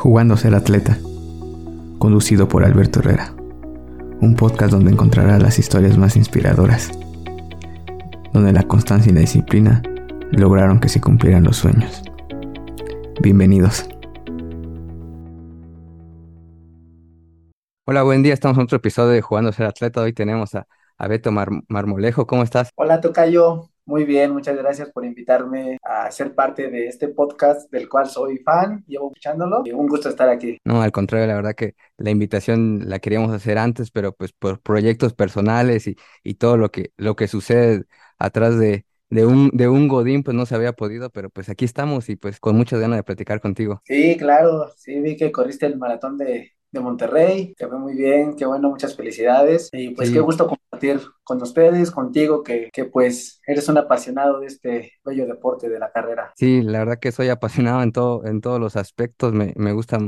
Jugando a ser atleta, conducido por Alberto Herrera, un podcast donde encontrarás las historias más inspiradoras, donde la constancia y la disciplina lograron que se cumplieran los sueños. Bienvenidos. Hola, buen día. Estamos en otro episodio de Jugando a ser atleta. Hoy tenemos a, Beto Marmolejo. ¿Cómo estás? Hola, Tocayo. Muy bien, muchas gracias por invitarme a ser parte de este podcast del cual soy fan, llevo escuchándolo y un gusto estar aquí. No, al contrario, la verdad que la invitación la queríamos hacer antes, pero pues por proyectos personales y, y todo lo que, lo que sucede atrás de, de un, de un Godín, pues no se había podido, pero pues aquí estamos y pues con muchas ganas de platicar contigo. Sí, claro, sí, vi que corriste el maratón de, de Monterrey, te fue muy bien, qué bueno, muchas felicidades y pues qué gusto compartir con ustedes, contigo, que, que, pues eres un apasionado de este bello deporte de la carrera. Sí, la verdad que soy apasionado en todo, en todos los aspectos, me, me gusta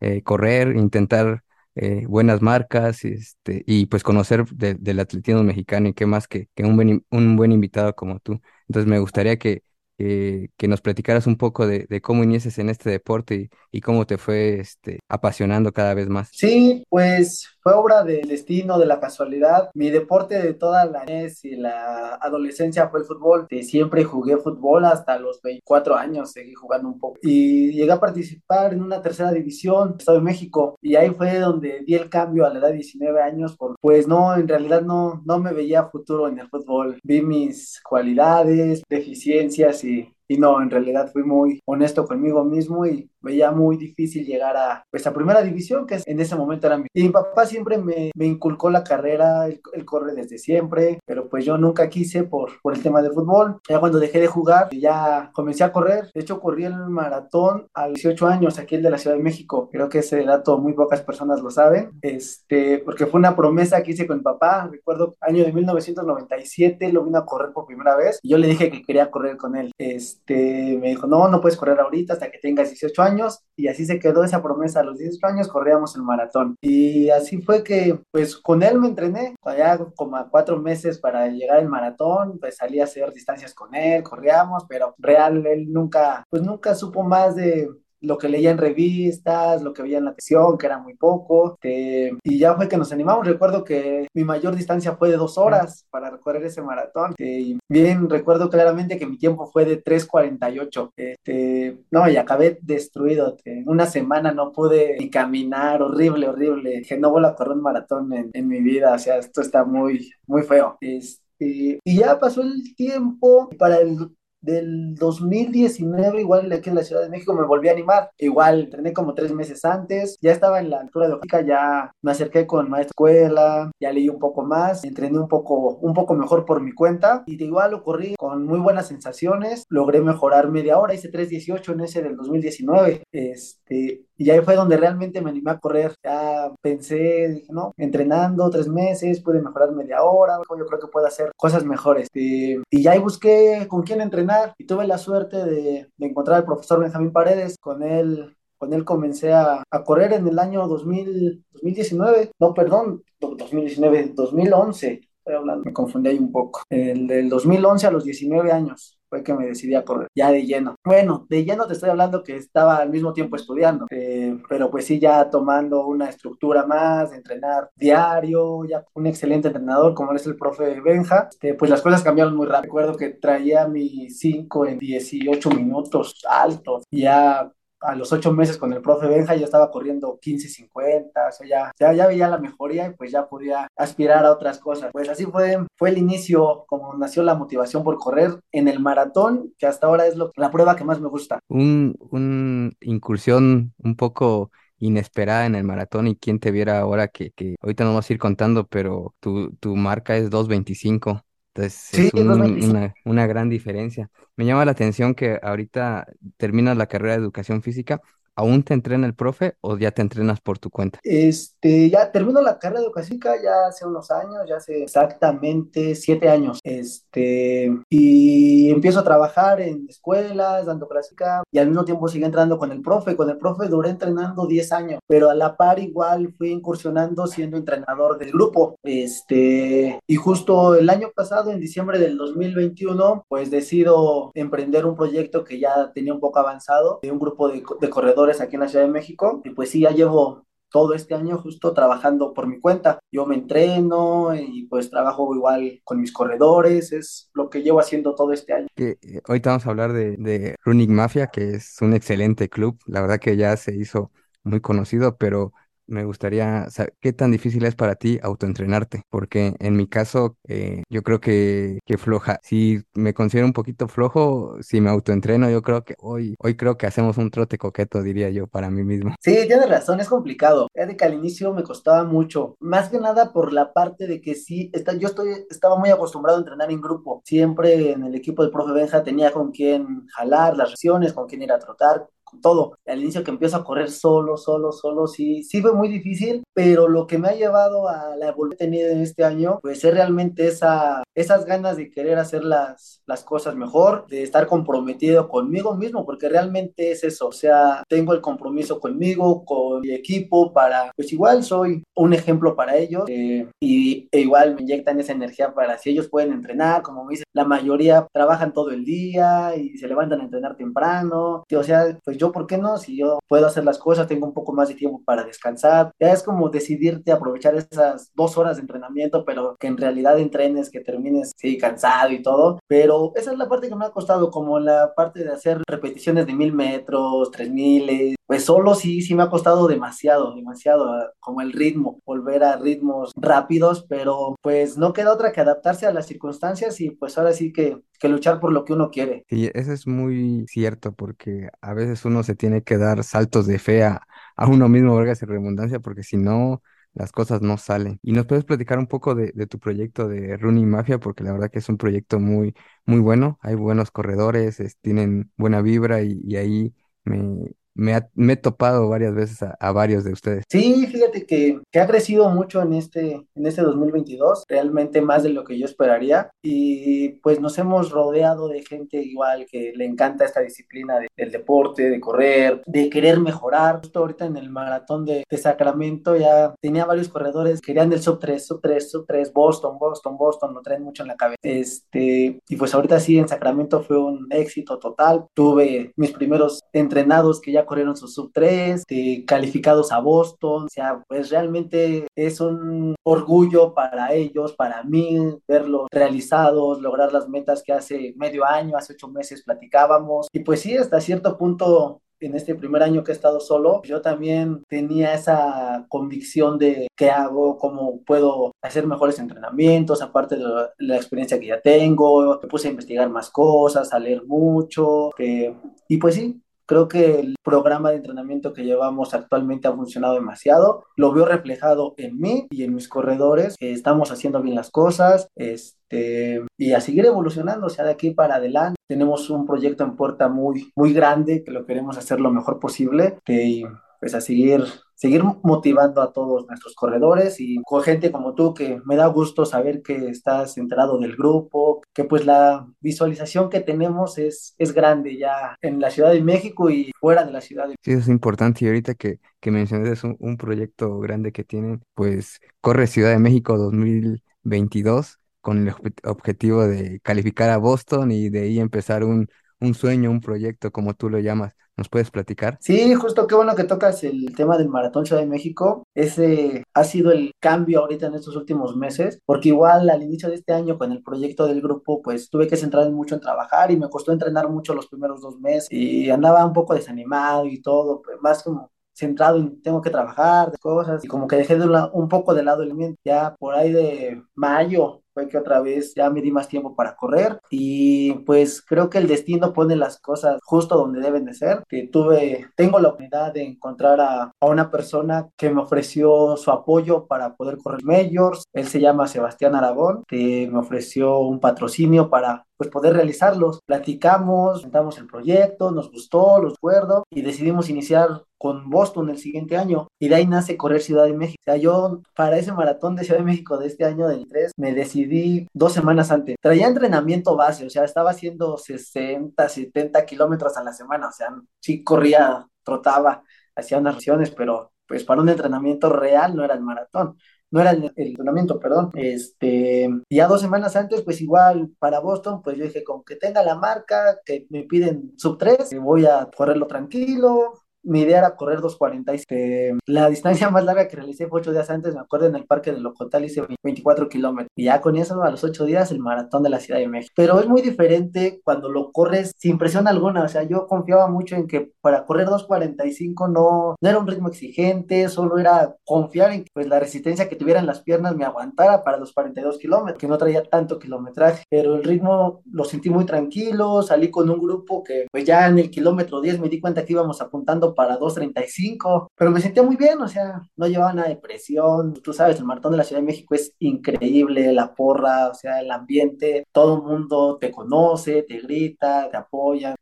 eh, correr, intentar eh, buenas marcas este, y pues conocer del atletismo mexicano y qué más que, que un, buen, un buen invitado como tú. Entonces me gustaría que, que nos platicaras un poco de, de cómo inicias en este deporte y, y, cómo te fue este, apasionando cada vez más. Sí, pues fue obra del destino, de la casualidad. Mi deporte de toda la niñez y la adolescencia fue el fútbol. siempre jugué fútbol hasta los 24 años, seguí jugando un poco. Y llegué a participar en una tercera división, Estado de México, y ahí fue donde di el cambio a la edad de 19 años, porque pues no, en realidad no, no me veía futuro en el fútbol. Vi mis cualidades, deficiencias y y no, en realidad fui muy honesto conmigo mismo y veía muy difícil llegar a pues a primera división, que en ese momento era mi... Y mi papá siempre me, me inculcó la carrera, él, corre desde siempre, pero pues yo nunca quise por, por el tema del fútbol. Ya cuando dejé de jugar, ya comencé a correr. De hecho, corrí el maratón a 18 años, aquí el de la Ciudad de México. Creo que ese dato muy pocas personas lo saben, este, porque fue una promesa que hice con mi papá. Recuerdo año de 1997, lo vino a correr por primera vez y yo le dije que quería correr con él. Este, me dijo, no, no puedes correr ahorita hasta que tengas 18 años y así se quedó esa promesa. A los 18 años corríamos el maratón. Y así fue que pues con él me entrené, allá como a cuatro meses para llegar al maratón, pues salí a hacer distancias con él, corríamos, pero real él nunca, pues nunca supo más de lo que leía en revistas, lo que veía en la televisión, que era muy poco, este, y ya fue que nos animamos. Recuerdo que mi mayor distancia fue de dos horas para recorrer ese maratón. Este, bien, recuerdo claramente que mi tiempo fue de 3.48. Este, no, y acabé destruido. En una semana no pude ni caminar, horrible, horrible. Que no vuelvo a correr un maratón en, en, mi vida, o sea, esto está muy, muy feo. Este, y ya pasó el tiempo para el del 2019, igual aquí en la Ciudad de México, me volví a animar. Igual, entrené como tres meses antes, ya estaba en la altura de Ojica, ya me acerqué con maestra escuela, ya leí un poco más, entrené un poco, un poco mejor por mi cuenta y de igual lo corrí con muy buenas sensaciones, logré mejorar media hora, hice 3.18 en ese del 2019, este, y ahí fue donde realmente me animé a correr. Ya pensé, dije, no, entrenando tres meses, pude mejorar media hora, yo creo que puedo hacer cosas mejores. Y ya ahí busqué con quién entrenar y tuve la suerte de, de encontrar al profesor Benjamín Paredes. Con él con él comencé a, a, correr en el año 2000, 2019, no, perdón, 2019, 2011, estoy hablando, me confundí ahí un poco, el del 2011 a los 19 años fue que me decidí a correr, ya de lleno. Bueno, de lleno te estoy hablando que estaba al mismo tiempo estudiando, eh, pero pues sí, ya tomando una estructura más, entrenar diario, ya un excelente entrenador como es el profe Benja, este, pues las cosas cambiaron muy rápido. Recuerdo que traía mi 5 en 18 minutos altos, ya a los ocho meses con el profe Benja ya estaba corriendo 15.50, o sea, ya, ya, veía la mejoría y pues ya podía aspirar a otras cosas. Pues así fue, fue el inicio, como nació la motivación por correr en el maratón, que hasta ahora es lo, la prueba que más me gusta. Un, un incursión un poco inesperada en el maratón y quién te viera ahora que, que ahorita no vamos a ir contando, pero tu, tu marca es 2.25. Entonces es una, una, gran diferencia. Me llama la atención que ahorita terminas la carrera de educación física ¿Aún te entrena el profe o ya te entrenas por tu cuenta? Este, ya termino la carrera de educación ya hace unos años, ya hace exactamente siete años. Este, y empiezo a trabajar en escuelas, dando clásica, y al mismo tiempo sigue entrando con el profe. Con el profe duré entrenando 10 años, pero a la par igual fui incursionando siendo entrenador del grupo. Este, y justo el año pasado, en diciembre del 2021, pues decido emprender un proyecto que ya tenía un poco avanzado, de un grupo de, de corredores corredores aquí en la Ciudad de México. Y pues sí, ya llevo todo este año justo trabajando por mi cuenta. Yo me entreno y pues trabajo igual con mis corredores, es lo que llevo haciendo todo este año. Que, eh, ahorita vamos a hablar de, de Running Mafia, que es un excelente club. La verdad que ya se hizo muy conocido, pero me gustaría saber qué tan difícil es para ti autoentrenarte, porque en mi caso eh, yo creo que, que floja. Si me considero un poquito flojo, si me autoentreno, yo creo que hoy, hoy creo que hacemos un trote coqueto, diría yo, para mí mismo. Sí, tienes razón, es complicado. de que al inicio me costaba mucho, más que nada por la parte de que sí, está, yo estoy, estaba muy acostumbrado a entrenar en grupo. Siempre en el equipo del profe Benja tenía con quién jalar las sesiones, con quién ir a trotar, todo. Al inicio que empiezo a correr solo, solo, solo, sí, sí fue muy difícil, pero lo que me ha llevado a la evolución que he tenido en este año, pues es realmente esa, esas ganas de querer hacer las, las cosas mejor, de estar comprometido conmigo mismo, porque realmente es eso, o sea, tengo el compromiso conmigo, con mi equipo, para, pues igual soy un ejemplo para ellos eh, y e igual me inyectan esa energía para si ellos pueden entrenar, como me dicen, la mayoría trabajan todo el día y se levantan a entrenar temprano, o sea, pues yo, ¿por qué no? Si yo puedo hacer las cosas, tengo un poco más de tiempo para descansar. Ya es como decidirte aprovechar esas dos horas de entrenamiento, pero que en realidad entrenes, que termines, sí, cansado y todo. Pero esa es la parte que me ha costado, como la parte de hacer repeticiones de mil metros, tres miles. Pues solo sí, sí me ha costado demasiado, demasiado, como el ritmo, volver a ritmos rápidos, pero pues no queda otra que adaptarse a las circunstancias y pues ahora sí que que luchar por lo que uno quiere. Sí, eso es muy cierto, porque a veces uno se tiene que dar saltos de fe a, a uno mismo, verga, sin redundancia, porque si no, las cosas no salen. Y nos puedes platicar un poco de, de, tu proyecto de Running Mafia, porque la verdad que es un proyecto muy, muy bueno. Hay buenos corredores, es, tienen buena vibra y ahí me, me, ha, me, he topado varias veces a, a, varios de ustedes. Sí, fíjate que, que, ha crecido mucho en este, en este 2022, realmente más de lo que yo esperaría. Y pues nos hemos rodeado de gente igual que le encanta esta disciplina de, del deporte, de correr, de querer mejorar. Justo ahorita en el maratón de, de Sacramento ya tenía varios corredores, querían del sub 3, sub 3, sub 3, Boston, Boston, Boston, lo traen mucho en la cabeza. Este, y pues ahorita sí, en Sacramento fue un éxito total. Tuve mis primeros entrenados que ya corrieron sus sub 3, de calificados a Boston, o sea, pues realmente es un orgullo para ellos, para mí, verlos realizados, lograr las metas que hace medio año, hace ocho meses platicábamos, y pues sí, hasta cierto punto en este primer año que he estado solo, yo también tenía esa convicción de qué hago, cómo puedo hacer mejores entrenamientos, aparte de la experiencia que ya tengo, me puse a investigar más cosas, a leer mucho, eh, y pues sí, Creo que el programa de entrenamiento que llevamos actualmente ha funcionado demasiado. Lo veo reflejado en mí y en mis corredores. Estamos haciendo bien las cosas este, y a seguir evolucionando. O sea, de aquí para adelante tenemos un proyecto en puerta muy, muy grande que lo queremos hacer lo mejor posible. Y pues a seguir seguir motivando a todos nuestros corredores y con gente como tú que me da gusto saber que estás enterado del grupo, que pues la visualización que tenemos es, es grande ya en la Ciudad de México y fuera de la ciudad. De... Sí, eso es importante y ahorita que, que mencionas un, un proyecto grande que tienen, pues corre Ciudad de México 2022 con el objetivo de calificar a Boston y de ahí empezar un, un sueño, un proyecto, como tú lo llamas. ¿Nos puedes platicar? Sí, justo qué bueno que tocas el tema del Maratón Ciudad de México. Ese ha sido el cambio ahorita en estos últimos meses, porque igual al inicio de este año con el proyecto del grupo, pues tuve que centrarme mucho en trabajar y me costó entrenar mucho los primeros dos meses y andaba un poco desanimado y todo, pues más como centrado en tengo que trabajar, de cosas, y como que dejé de un, un poco de lado el mente. Ya por ahí de mayo fue que otra vez ya me di más tiempo para correr y pues creo que el destino pone las cosas justo donde deben de ser. Que tuve, tengo la oportunidad de encontrar a, a una persona que me ofreció su apoyo para poder correr majors. Él se llama Sebastián Aragón, que me ofreció un patrocinio para pues poder realizarlos. Platicamos, presentamos el proyecto, nos gustó, los acuerdo y decidimos iniciar con Boston el siguiente año y de ahí nace correr Ciudad de México. O sea, yo para ese maratón de Ciudad de México de este año del 3 me decidí dos semanas antes. Traía entrenamiento base, o sea, estaba haciendo 60, 70 kilómetros a la semana, o sea, sí corría, trotaba, hacía unas sesiones, pero pues para un entrenamiento real no era el maratón no era el, el, entrenamiento, perdón. Este, ya dos semanas antes, pues igual para Boston, pues yo dije, con que tenga la marca, que me piden sub 3, voy a correrlo tranquilo, mi idea era correr 2.40. Este, la distancia más larga que realicé fue ocho días antes, me acuerdo, en el parque de Locotal hice 24 kilómetros. Y ya con eso, a los ocho días, el maratón de la Ciudad de México. Pero es muy diferente cuando lo corres sin presión alguna. O sea, yo confiaba mucho en que para correr 2.45 no, no era un ritmo exigente, solo era confiar en que pues, la resistencia que tuviera en las piernas me aguantara para los 42 kilómetros, que no traía tanto kilometraje. Pero el ritmo lo sentí muy tranquilo, salí con un grupo que pues ya en el kilómetro 10 me di cuenta que íbamos apuntando para 2.35, pero me sentía muy bien, o sea, no llevaba nada de presión. Tú sabes, el maratón de la Ciudad de México es increíble, la porra, o sea, el ambiente, todo el mundo te conoce, te grita, te apoya.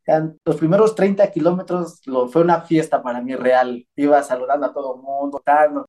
Los primeros 30 kilómetros lo, fue una fiesta para mí real. Iba saludando a todo el mundo,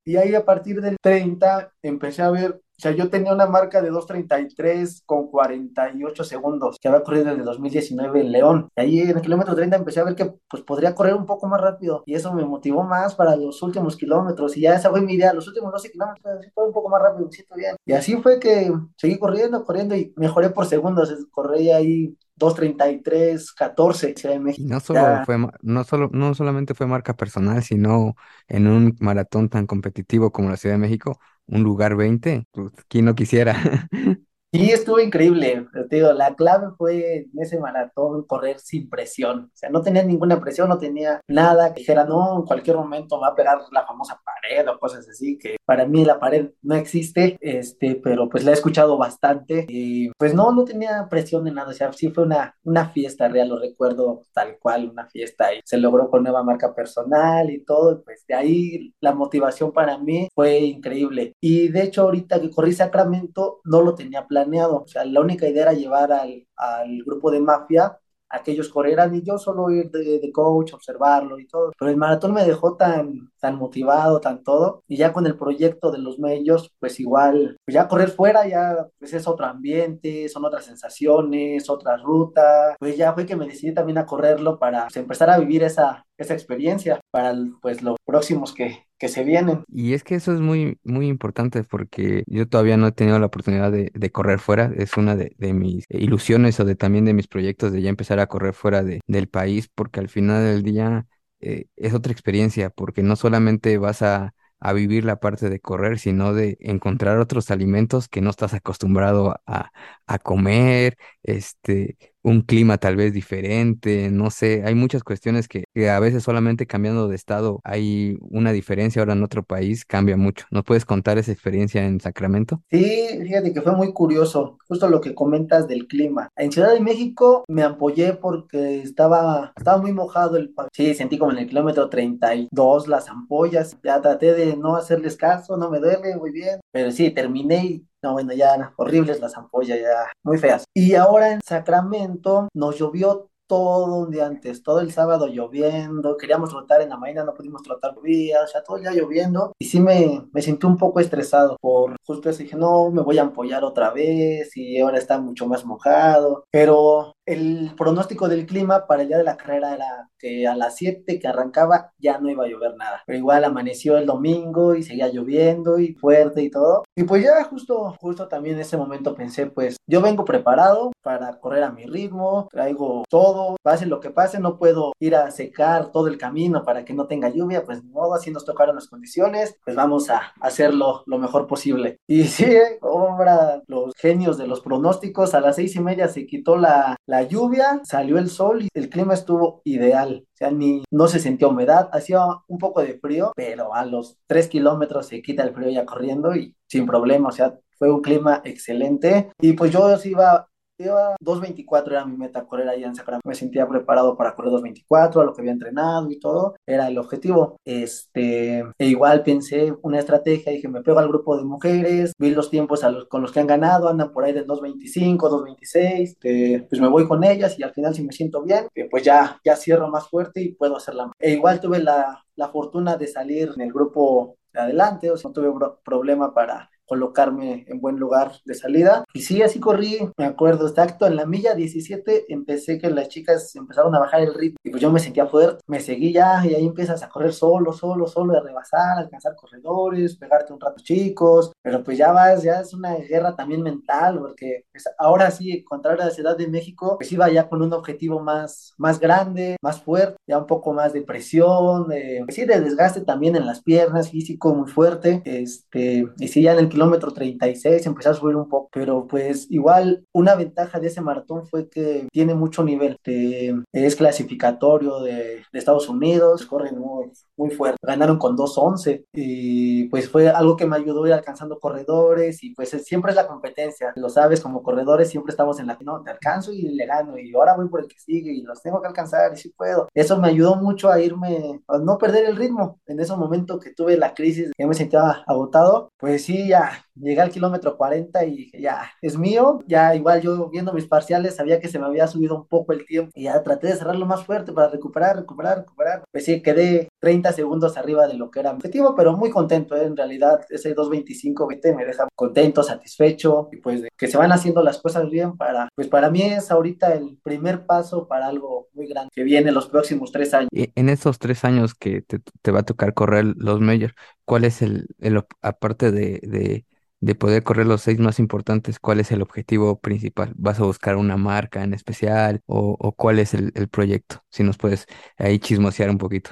y ahí a partir del 30 empecé a ver o sea, yo tenía una marca de 2.33 con 48 segundos que había corrido desde 2019 en León. Y ahí en el kilómetro 30 empecé a ver que pues podría correr un poco más rápido y eso me motivó más para los últimos kilómetros y ya esa fue mi idea, los últimos 12 kilómetros, sí, un poco más rápido, me siento bien. Y así fue que seguí corriendo, corriendo y mejoré por segundos, corrí ahí 2.33, 14 Ciudad de México. Y no solo fue, no solo, no solamente fue marca personal, sino en un maratón tan competitivo como la Ciudad de México, un lugar 20, pues, ¿quién no quisiera? Sí, estuvo increíble. Te digo, la clave fue en ese maratón correr sin presión. O sea, no tenía ninguna presión, no tenía nada que dijera, no, en cualquier momento va a pegar la famosa pared o cosas así, que para mí la pared no existe, este, pero pues la he escuchado bastante. Y pues no, no tenía presión de nada. O sea, sí fue una, una fiesta real, lo recuerdo tal cual, una fiesta. Y se logró con nueva marca personal y todo. pues de ahí la motivación para mí fue increíble. Y de hecho, ahorita que corrí Sacramento, no lo tenía planeado o sea, la única idea era llevar al, al grupo de mafia a que ellos corrieran y yo solo ir de, de, coach, observarlo y todo. Pero el maratón me dejó tan, tan motivado, tan todo. Y ya con el proyecto de los medios, pues igual, pues ya correr fuera ya pues es otro ambiente, son otras sensaciones, otra ruta. Pues ya fue que me decidí también a correrlo para pues, empezar a vivir esa, esa experiencia para pues los próximos que, que se vienen. Y es que eso es muy, muy importante porque yo todavía no he tenido la oportunidad de, de correr fuera. Es una de, mis ilusiones o de también de mis proyectos de ya empezar a correr fuera de, del país porque al final del día eh, es otra experiencia porque no solamente vas a a vivir la parte de correr, sino de encontrar otros alimentos que no estás acostumbrado a, a comer, este, un clima tal vez diferente, no sé, hay muchas cuestiones que, a veces solamente cambiando de estado hay una diferencia, ahora en otro país cambia mucho. ¿Nos puedes contar esa experiencia en Sacramento? Sí, fíjate que fue muy curioso, justo lo que comentas del clima. En Ciudad de México me ampollé porque estaba, estaba muy mojado el Sí, sentí como en el kilómetro 32 las ampollas, ya traté de no hacerles caso, no me duele, muy bien, pero sí, terminé no, bueno, ya horribles las ampollas, ya muy feas. Y ahora en Sacramento nos llovió todo un día antes, todo el sábado lloviendo, queríamos trotar en la mañana, no pudimos trotar días, o sea, todo el día lloviendo, y sí me, me sentí un poco estresado por justo eso, dije, no, me voy a ampollar otra vez, y ahora está mucho más mojado, pero el pronóstico del clima para el día de la carrera era que a las 7 que arrancaba ya no iba a llover nada. Pero igual amaneció el domingo y seguía lloviendo y fuerte y todo. Y pues ya justo, justo también en ese momento pensé, pues yo vengo preparado para correr a mi ritmo, traigo todo, pase lo que pase, no puedo ir a secar todo el camino para que no tenga lluvia, pues modo, así nos tocaron las condiciones, pues vamos a hacerlo lo mejor posible. Y sí, obra los genios de los pronósticos, a las seis y media se quitó la, la lluvia, salió el sol y el clima estuvo ideal. O sea, ni, no se sintió humedad, hacía un poco de frío, pero a los tres kilómetros se quita el frío ya corriendo y sin problema, o sea, fue un clima excelente. Y pues yo iba Iba 2.24 era mi meta correr allá en Sacramento. Me sentía preparado para correr 2.24, a lo que había entrenado y todo. Era el objetivo. Este, e igual pensé una estrategia. Dije, me pego al grupo de mujeres. Vi los tiempos a los, con los que han ganado. Andan por ahí del 2.25, 2.26. Este, pues me voy con ellas y al final si me siento bien, eh, pues ya, ya cierro más fuerte y puedo hacerla. E igual tuve la, la fortuna de salir en el grupo de adelante. O sea, no tuve problema para colocarme en buen lugar de salida. Y sí, así corrí, me acuerdo, exacto, en la milla 17 empecé que las chicas empezaron a bajar el ritmo y pues yo me sentía fuerte, me seguí ya y ahí empiezas a correr solo, solo, solo, a rebasar, alcanzar corredores, pegarte un rato chicos, pero pues ya vas, ya es una guerra también mental, porque pues, ahora sí, contrario a la Ciudad de México, pues iba ya con un objetivo más, más grande, más fuerte, ya un poco más de presión, de, pues sí, de desgaste también en las piernas, físico muy fuerte, este, y sí, ya en el kilómetro 36 empecé a subir un poco, pero pues igual una ventaja de ese maratón fue que tiene mucho nivel, es clasificatorio de, de Estados Unidos, corren muy, muy fuerte, ganaron con 2.11 y pues fue algo que me ayudó a ir alcanzando corredores y pues siempre es la competencia, lo sabes, como corredores siempre estamos en la, no, te alcanzo y le gano y ahora voy por el que sigue y los tengo que alcanzar y si puedo. Eso me ayudó mucho a irme, a no perder el ritmo. En ese momento que tuve la crisis, que me sentía agotado, pues sí, ya llegué al kilómetro 40 y ya, es mío. Ya igual yo viendo mis parciales sabía que se me había subido un poco el tiempo y ya traté de cerrarlo más fuerte para recuperar, recuperar, recuperar. Pues sí, quedé 30 segundos arriba de lo que era mi objetivo, pero muy contento, ¿eh? en realidad ese 2.25 me deja contento, satisfecho y pues que se van haciendo las cosas bien para, pues para mí es ahorita el primer paso para algo muy grande que viene los próximos tres años. En esos tres años que te, te va a tocar correr los majors, ¿cuál es el, el aparte de, de de poder correr los seis más importantes, ¿cuál es el objetivo principal? ¿Vas a buscar una marca en especial o, cuál es el, proyecto? Si nos puedes ahí chismosear un poquito.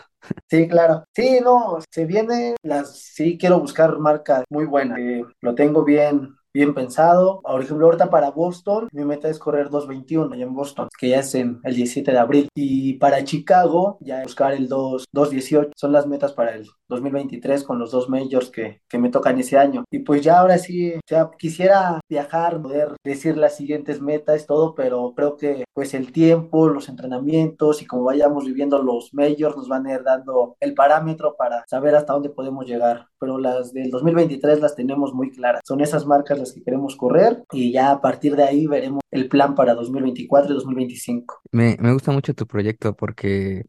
Sí, claro. Sí, no, se viene, las, sí quiero buscar marcas muy buenas. Eh, lo tengo bien bien pensado. Por ejemplo, ahorita para Boston, mi meta es correr 2.21 allá en Boston, que ya es en el 17 de abril. Y para Chicago, ya buscar el 2, 2.18. Son las metas para el 2023 con los dos majors que, que me tocan ese año. Y pues ya ahora sí, ya quisiera viajar, poder decir las siguientes metas, todo, pero creo que pues el tiempo, los entrenamientos y como vayamos viviendo los majors nos van a ir dando el parámetro para saber hasta dónde podemos llegar. Pero las del 2023 las tenemos muy claras. Son esas marcas las que queremos correr y ya a partir de ahí veremos el plan para 2024 y 2025. Me, me gusta mucho tu proyecto porque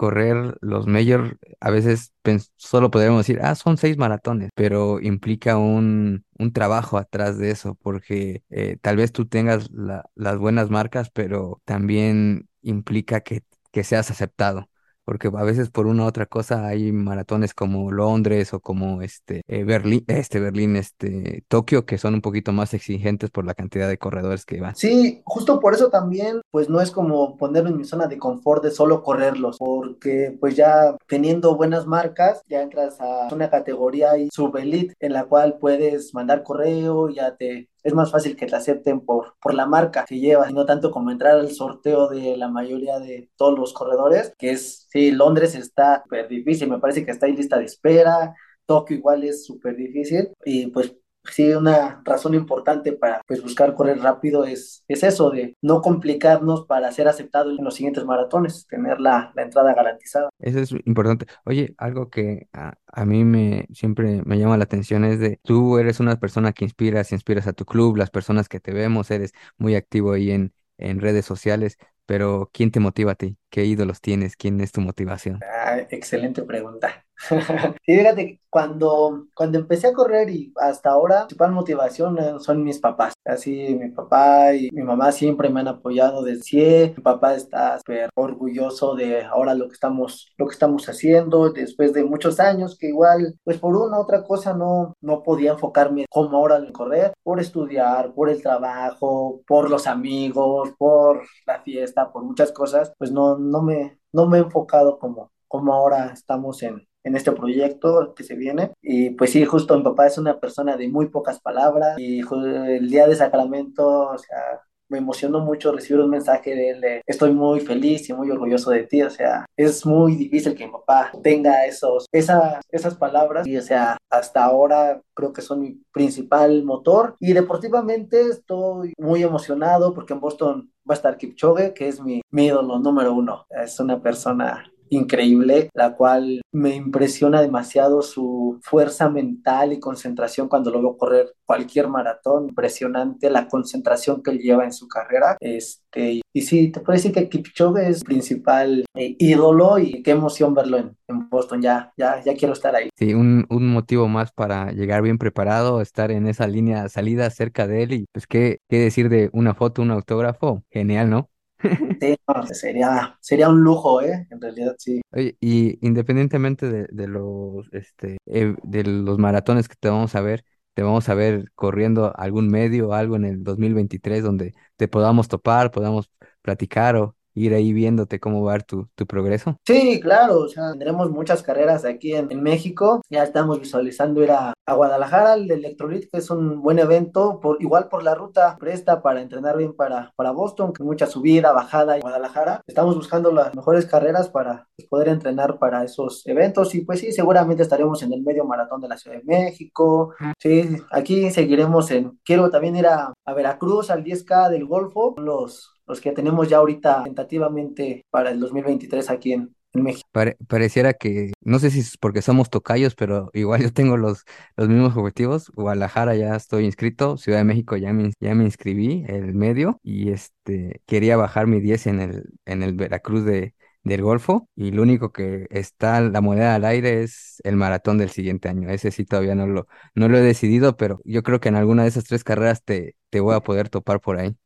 correr los majors, a veces solo podríamos decir, ah, son seis maratones, pero implica un, un trabajo atrás de eso, porque eh, tal vez tú tengas las buenas marcas, pero también implica que, que seas aceptado porque a veces por una u otra cosa hay maratones como Londres o como este eh, Berlín, este Berlín, este Tokio, que son un poquito más exigentes por la cantidad de corredores que van. Sí, justo por eso también, pues no es como ponerme en mi zona de confort de solo correrlos, porque pues ya teniendo buenas marcas, ya entras a una categoría y subelite en la cual puedes mandar correo, ya te es más fácil que te acepten por, por la marca que llevas y no tanto como entrar al sorteo de la mayoría de todos los corredores, que es, sí, Londres está súper difícil, me parece que está en lista de espera, Tokio igual es súper difícil y pues sí, una razón importante para pues, buscar correr rápido es, es eso, de no complicarnos para ser aceptado en los siguientes maratones, tener la, la entrada garantizada. Eso es importante. Oye, algo que a, a, mí me siempre me llama la atención es de tú eres una persona que inspiras, inspiras a tu club, las personas que te vemos, eres muy activo ahí en, en redes sociales, pero ¿quién te motiva a ti? ¿Qué ídolos tienes? ¿Quién es tu motivación? Ah, excelente pregunta. sí, fíjate, cuando, cuando empecé a correr y hasta ahora, la principal motivación eh, son mis papás. Así, mi papá y mi mamá siempre me han apoyado desde siempre. Mi papá está súper orgulloso de ahora lo que estamos, lo que estamos haciendo, después de muchos años que igual, pues por una u otra cosa no, no podía enfocarme como ahora en correr, por estudiar, por el trabajo, por los amigos, por la fiesta, por muchas cosas, pues no, no me, no me he enfocado como, como ahora estamos en, en este proyecto que se viene. Y pues sí, justo mi papá es una persona de muy pocas palabras y el día de Sacramento, o sea, me emocionó mucho recibir un mensaje de él estoy muy feliz y muy orgulloso de ti, o sea, es muy difícil que mi papá tenga esos, esas, esas palabras. Y o sea, hasta ahora creo que son mi principal motor. Y deportivamente estoy muy emocionado porque en Boston va a estar Kipchoge, que es mi, mi ídolo número uno, es una persona increíble, la cual me impresiona demasiado su fuerza mental y concentración cuando lo veo correr cualquier maratón, impresionante la concentración que él lleva en su carrera. Este, y sí, te puedo decir que Kipchoge es principal eh, ídolo y qué emoción verlo en, en Boston, ya, ya, ya quiero estar ahí. Sí, un, un motivo más para llegar bien preparado, estar en esa línea salida cerca de él y pues qué, qué decir de una foto, un autógrafo, genial, ¿no? Sí, no, sería, sería un lujo, ¿eh? En realidad, sí. Oye, y independientemente de, de los, este, eh, de los maratones que te vamos a ver, te vamos a ver corriendo algún medio o algo en el 2023 donde te podamos topar, podamos platicar o ir ahí viéndote cómo va tu, tu progreso. Sí, claro, o sea, tendremos muchas carreras aquí en, en México. Ya estamos visualizando ir a, Guadalajara, el Electrolit, que es un buen evento, por, igual por la ruta presta para entrenar bien para, para Boston, que mucha subida, bajada en Guadalajara. Estamos buscando las mejores carreras para poder entrenar para esos eventos y pues sí, seguramente estaremos en el medio maratón de la Ciudad de México. Sí, aquí seguiremos en, quiero también ir a, a Veracruz al 10K del Golfo, los los que tenemos ya ahorita tentativamente para el 2023 aquí en, México. Pare- pareciera que, no sé si es porque somos tocayos, pero igual yo tengo los, los mismos objetivos. Guadalajara ya estoy inscrito, Ciudad de México ya me, ya me inscribí, el medio, y este quería bajar mi 10 en el, en el Veracruz de, del Golfo, y lo único que está la moneda al aire es el maratón del siguiente año. Ese sí todavía no lo, no lo he decidido, pero yo creo que en alguna de esas tres carreras te, te voy a poder topar por ahí.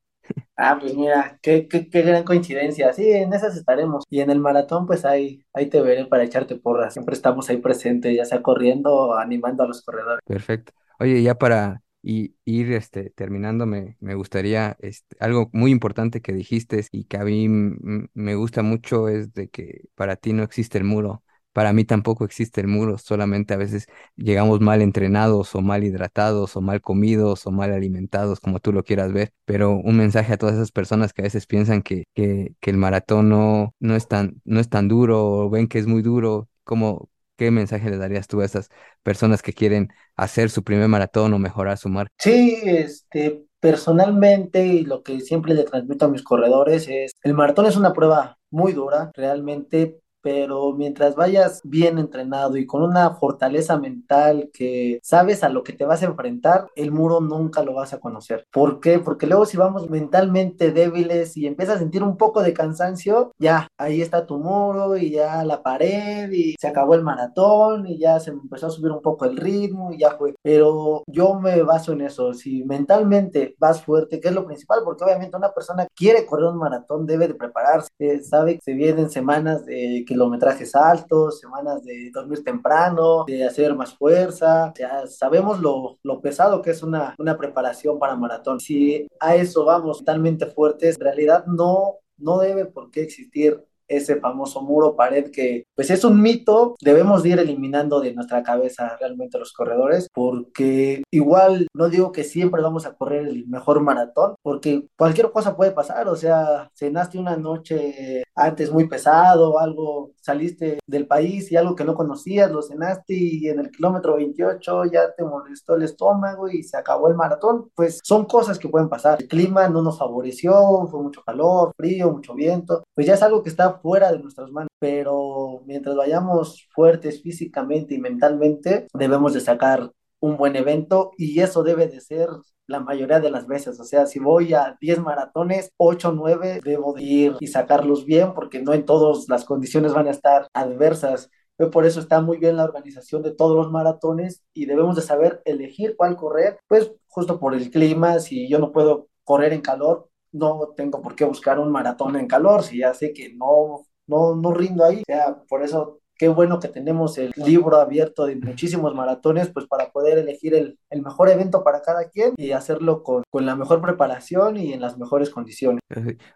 Ah, pues mira, qué, qué, qué gran coincidencia. Sí, en esas estaremos. Y en el maratón, pues ahí, ahí te veré para echarte porras. Siempre estamos ahí presentes, ya sea corriendo o animando a los corredores. Perfecto. Oye, ya para ir este, terminando, me, me gustaría este, algo muy importante que dijiste y que a mí me gusta mucho es de que para ti no existe el muro. Para mí tampoco existe el muro, solamente a veces llegamos mal entrenados o mal hidratados o mal comidos o mal alimentados, como tú lo quieras ver. Pero un mensaje a todas esas personas que a veces piensan que, que, el maratón no, no es tan, no es tan duro o ven que es muy duro, ¿cómo, qué mensaje le darías tú a esas personas que quieren hacer su primer maratón o mejorar su marca? Sí, este, personalmente, lo que siempre le transmito a mis corredores es, el maratón es una prueba muy dura, realmente, pero mientras vayas bien entrenado y con una fortaleza mental que sabes a lo que te vas a enfrentar, el muro nunca lo vas a conocer. ¿Por qué? Porque luego si vamos mentalmente débiles y empiezas a sentir un poco de cansancio, ya, ahí está tu muro y ya la pared y se acabó el maratón y ya se empezó a subir un poco el ritmo y ya fue. Pero yo me baso en eso, si mentalmente vas fuerte, que es lo principal, porque obviamente una persona que quiere correr un maratón debe de prepararse, eh, sabe que se vienen semanas de kilometrajes altos, semanas de dormir temprano, de hacer más fuerza, sea, sabemos lo, lo pesado que es una, una preparación para maratón. Si a eso vamos totalmente fuertes, en realidad no, no debe por qué existir ese famoso muro pared que pues es un mito, debemos de ir eliminando de nuestra cabeza realmente los corredores, porque igual no digo que siempre vamos a correr el mejor maratón, porque cualquier cosa puede pasar, o sea, cenaste una noche antes muy pesado, algo, saliste del país y algo que no conocías, lo cenaste y en el kilómetro 28 ya te molestó el estómago y se acabó el maratón, pues son cosas que pueden pasar. El clima no nos favoreció, fue mucho calor, frío, mucho viento, pues ya es algo que está fuera de nuestras manos, pero mientras vayamos fuertes físicamente y mentalmente, debemos de sacar un buen evento y eso debe de ser la mayoría de las veces, o sea, si voy a 10 maratones, 8 o 9 debo de ir y sacarlos bien porque no en todas las condiciones van a estar adversas. Por eso está muy bien la organización de todos los maratones y debemos de saber elegir cuál correr, pues justo por el clima, si yo no puedo correr en calor, no tengo por qué buscar un maratón en calor, si ya sé que no, no, no rindo ahí. O sea, por eso qué bueno que tenemos el libro abierto de muchísimos maratones, pues para poder elegir el, el mejor evento para cada quien y hacerlo con, con, la mejor preparación y en las mejores condiciones.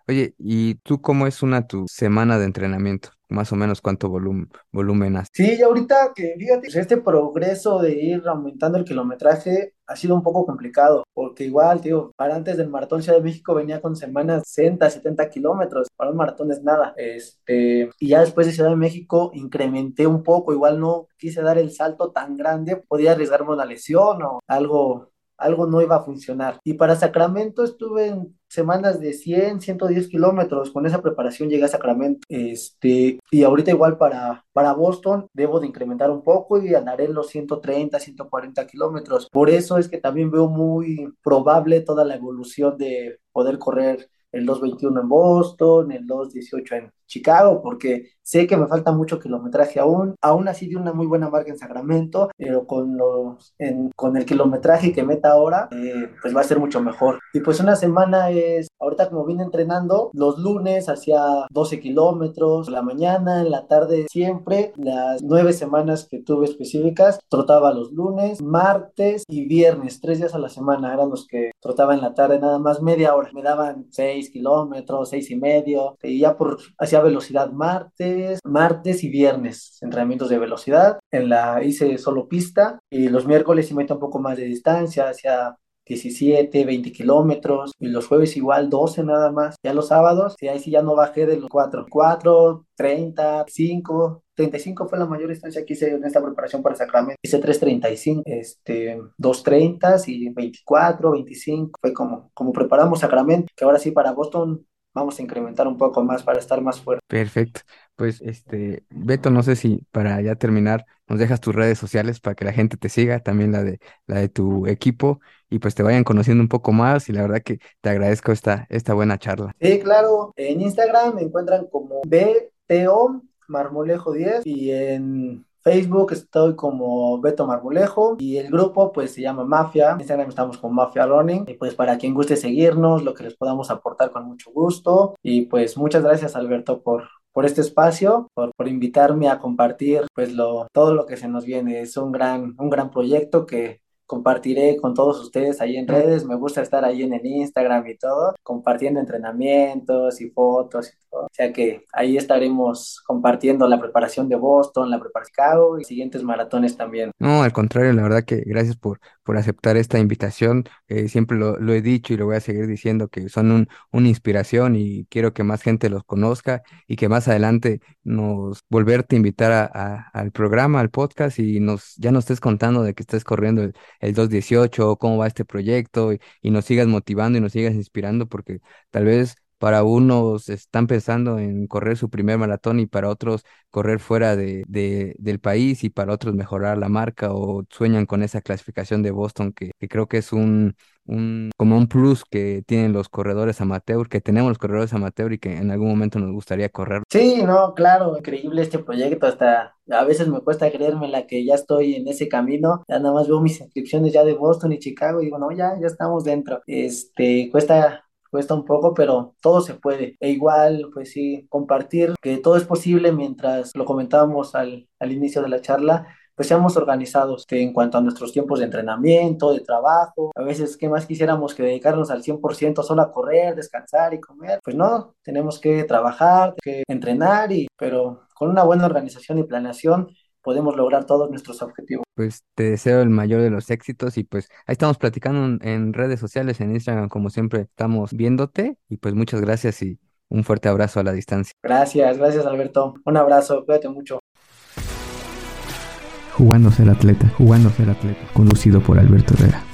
Oye, ¿y tú cómo es una tu semana de entrenamiento? Más o menos cuánto volumen, volumen has. Sí, y ahorita que fíjate, pues este progreso de ir aumentando el kilometraje ha sido un poco complicado, porque igual, tío, para antes del maratón Ciudad de México venía con semanas 60, 70 kilómetros, para un maratón es nada. Este, y ya después de Ciudad de México incrementé un poco, igual no quise dar el salto tan grande, podía arriesgarme una lesión o algo algo no iba a funcionar. Y para Sacramento estuve en semanas de 100, 110 kilómetros. Con esa preparación llegué a Sacramento. Este, y ahorita igual para, para Boston debo de incrementar un poco y andaré los 130, 140 kilómetros. Por eso es que también veo muy probable toda la evolución de poder correr el 221 en Boston, el 218 en Chicago, porque sé que me falta mucho kilometraje aún. Aún así de una muy buena marca en Sacramento, pero con, los, con el kilometraje que meta ahora, eh, pues va a ser mucho mejor. Y pues una semana es, ahorita como vine entrenando, los lunes hacía 12 kilómetros, la mañana, en la tarde siempre, las nueve semanas que tuve específicas, trotaba los lunes, martes y viernes, tres días a la semana eran los que trotaba en la tarde, nada más media hora. Me daban 6 kilómetros, seis y medio, y ya por hacía velocidad martes, martes y viernes, entrenamientos de velocidad. En la hice solo pista y los miércoles sí meto un poco más de distancia, hacia 17, 20 kilómetros y los jueves igual 12 nada más. Ya los sábados, y ahí sí ya no bajé de los 4, 4, 30, 5, 35 fue la mayor distancia que hice en esta preparación para Sacramento. Hice 3.35, este, 2.30 y 24, 25. Fue como, como preparamos Sacramento, que ahora sí para Boston vamos a incrementar un poco más para estar más fuerte. Perfecto. Pues, este, Beto, no sé si para ya terminar nos dejas tus redes sociales para que la gente te siga, también la de la de tu equipo y pues te vayan conociendo un poco más y la verdad que te agradezco esta, esta buena charla. Sí, claro. En Instagram me encuentran como BTO Marmolejo 10 y en Facebook estoy como Beto Marmolejo y el grupo pues se llama Mafia. En Instagram estamos con Mafia Running y pues para quien guste seguirnos, lo que les podamos aportar con mucho gusto y pues muchas gracias Alberto por por este espacio, por, por invitarme a compartir pues lo, todo lo que se nos viene. Es un gran, un gran proyecto que compartiré con todos ustedes ahí en redes. Me gusta estar ahí en el Instagram y todo, compartiendo entrenamientos y fotos y todo. O sea que ahí estaremos compartiendo la preparación de Boston, la preparación de Chicago y siguientes maratones también. No, al contrario, la verdad que gracias por, por aceptar esta invitación. Eh, siempre lo, lo, he dicho y lo voy a seguir diciendo que son un, una inspiración y quiero que más gente los conozca y que más adelante nos volverte a invitar a, a, al programa, al podcast y nos ya nos estés contando de que estés corriendo el, el 218, cómo va este proyecto y, y nos sigas motivando y nos sigas inspirando porque tal vez para unos están pensando en correr su primer maratón y para otros correr fuera de, de, del país y para otros mejorar la marca o sueñan con esa clasificación de Boston que, creo que es un, un, como un plus que tienen los corredores amateur, que tenemos los corredores amateur y que en algún momento nos gustaría correr. Sí, no, claro, increíble este proyecto, hasta a veces me cuesta creerme la que ya estoy en ese camino, ya nada más veo mis inscripciones ya de Boston y Chicago y digo, no, ya, ya estamos dentro. Este, cuesta cuesta un poco, pero todo se puede. E igual, pues sí, compartir que todo es posible mientras lo comentábamos al, al inicio de la charla, pues seamos organizados en cuanto a nuestros tiempos de entrenamiento, de trabajo. A veces, ¿qué más quisiéramos que dedicarnos al 100% solo a correr, descansar y comer? Pues no, tenemos que trabajar, que entrenar, y, pero con una buena organización y planeación podemos lograr todos nuestros objetivos. Pues te deseo el mayor de los éxitos y pues ahí estamos platicando en, redes sociales, en Instagram, como siempre estamos viéndote y pues muchas gracias y un fuerte abrazo a la distancia. Gracias, gracias Alberto. Un abrazo, cuídate mucho. Jugando ser atleta, jugando ser atleta, conducido por Alberto Herrera.